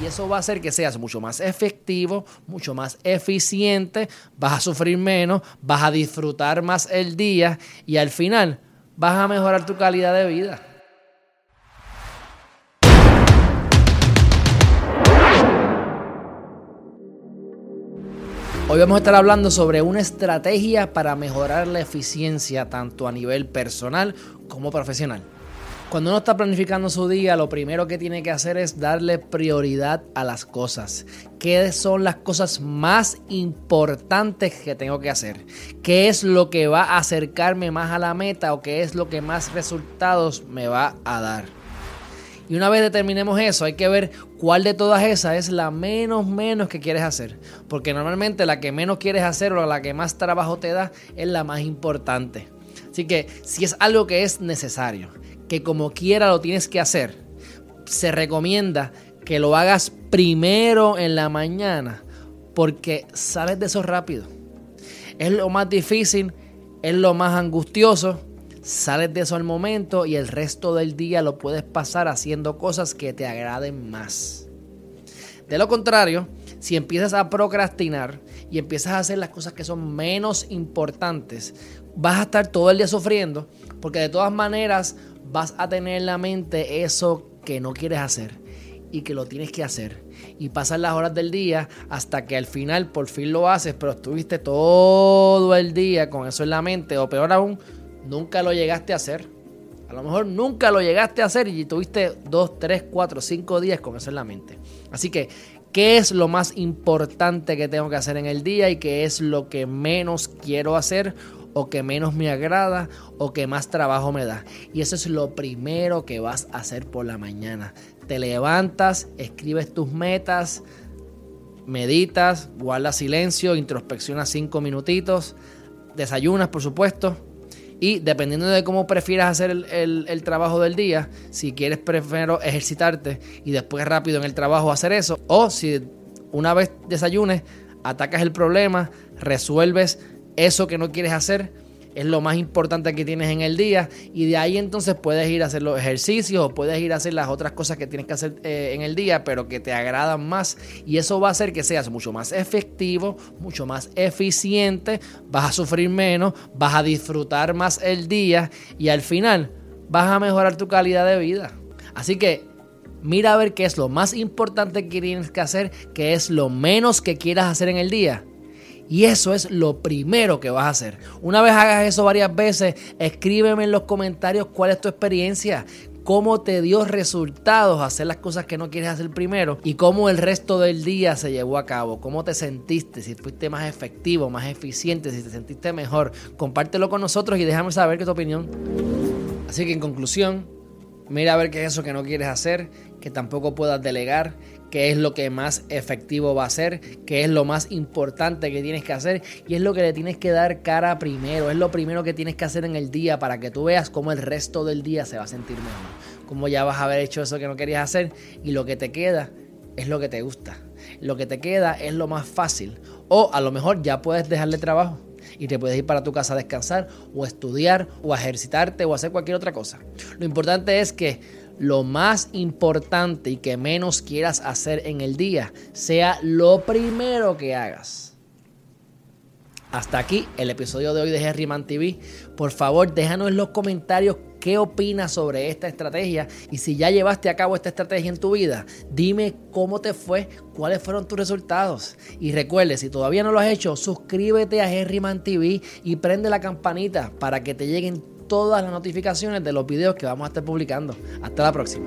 y eso va a hacer que seas mucho más efectivo, mucho más eficiente, vas a sufrir menos, vas a disfrutar más el día y al final vas a mejorar tu calidad de vida. Hoy vamos a estar hablando sobre una estrategia para mejorar la eficiencia tanto a nivel personal como profesional. Cuando uno está planificando su día, lo primero que tiene que hacer es darle prioridad a las cosas. ¿Qué son las cosas más importantes que tengo que hacer? ¿Qué es lo que va a acercarme más a la meta o qué es lo que más resultados me va a dar? Y una vez determinemos eso, hay que ver cuál de todas esas es la menos menos que quieres hacer. Porque normalmente la que menos quieres hacer o la que más trabajo te da es la más importante. Así que si es algo que es necesario, que como quiera lo tienes que hacer, se recomienda que lo hagas primero en la mañana porque sales de eso rápido. Es lo más difícil, es lo más angustioso, sales de eso al momento y el resto del día lo puedes pasar haciendo cosas que te agraden más. De lo contrario, si empiezas a procrastinar y empiezas a hacer las cosas que son menos importantes, vas a estar todo el día sufriendo porque de todas maneras vas a tener en la mente eso que no quieres hacer y que lo tienes que hacer. Y pasar las horas del día hasta que al final por fin lo haces, pero estuviste todo el día con eso en la mente, o peor aún, nunca lo llegaste a hacer. A lo mejor nunca lo llegaste a hacer y tuviste dos, tres, cuatro, cinco días con eso en la mente. Así que, ¿qué es lo más importante que tengo que hacer en el día y qué es lo que menos quiero hacer? o que menos me agrada o que más trabajo me da. Y eso es lo primero que vas a hacer por la mañana. Te levantas, escribes tus metas, meditas, guardas silencio, introspeccionas cinco minutitos, desayunas por supuesto. Y dependiendo de cómo prefieras hacer el, el, trabajo del día, si quieres primero ejercitarte y después rápido en el trabajo hacer eso, o si una vez desayunes, atacas el problema, resuelves eso que no quieres hacer es lo más importante que tienes en el día y de ahí entonces puedes ir a hacer los ejercicios o puedes ir a hacer las otras cosas que tienes que hacer eh, en el día pero que te agradan más y eso va a hacer que seas mucho más efectivo, mucho más eficiente, vas a sufrir menos, vas a disfrutar más el día y al final vas a mejorar tu calidad de vida. Así que mira a ver qué es lo más importante que tienes que hacer, qué es lo menos que quieras hacer en el día y eso es lo primero que vas a hacer. Una vez hagas eso varias veces, escríbeme en los comentarios cuál es tu experiencia, cómo te dio resultados hacer las cosas que no quieres hacer primero y cómo el resto del día se llevó a cabo, cómo te sentiste, si fuiste más efectivo, más eficiente, si te sentiste mejor. Compártelo con nosotros y déjame saber qué tu opinión. Así que en conclusión, mira a ver qué es eso que no quieres hacer, que tampoco puedas delegar, qué es lo que más efectivo va a ser, qué es lo más importante que tienes que hacer y es lo que le tienes que dar cara primero, es lo primero que tienes que hacer en el día para que tú veas cómo el resto del día se va a sentir mejor, cómo ya vas a haber hecho eso que no querías hacer y lo que te queda es lo que te gusta, lo que te queda es lo más fácil o a lo mejor ya puedes dejarle trabajo y te puedes ir para tu casa a descansar o estudiar o a ejercitarte o hacer cualquier otra cosa. Lo importante es que lo más importante y que menos quieras hacer en el día sea lo primero que hagas. Hasta aquí el episodio de hoy de Herriman TV. Por favor, déjanos en los comentarios qué opinas sobre esta estrategia y si ya llevaste a cabo esta estrategia en tu vida, dime cómo te fue, cuáles fueron tus resultados. Y recuerde, si todavía no lo has hecho, suscríbete a Herriman TV y prende la campanita para que te lleguen todas las notificaciones de los videos que vamos a estar publicando. Hasta la próxima.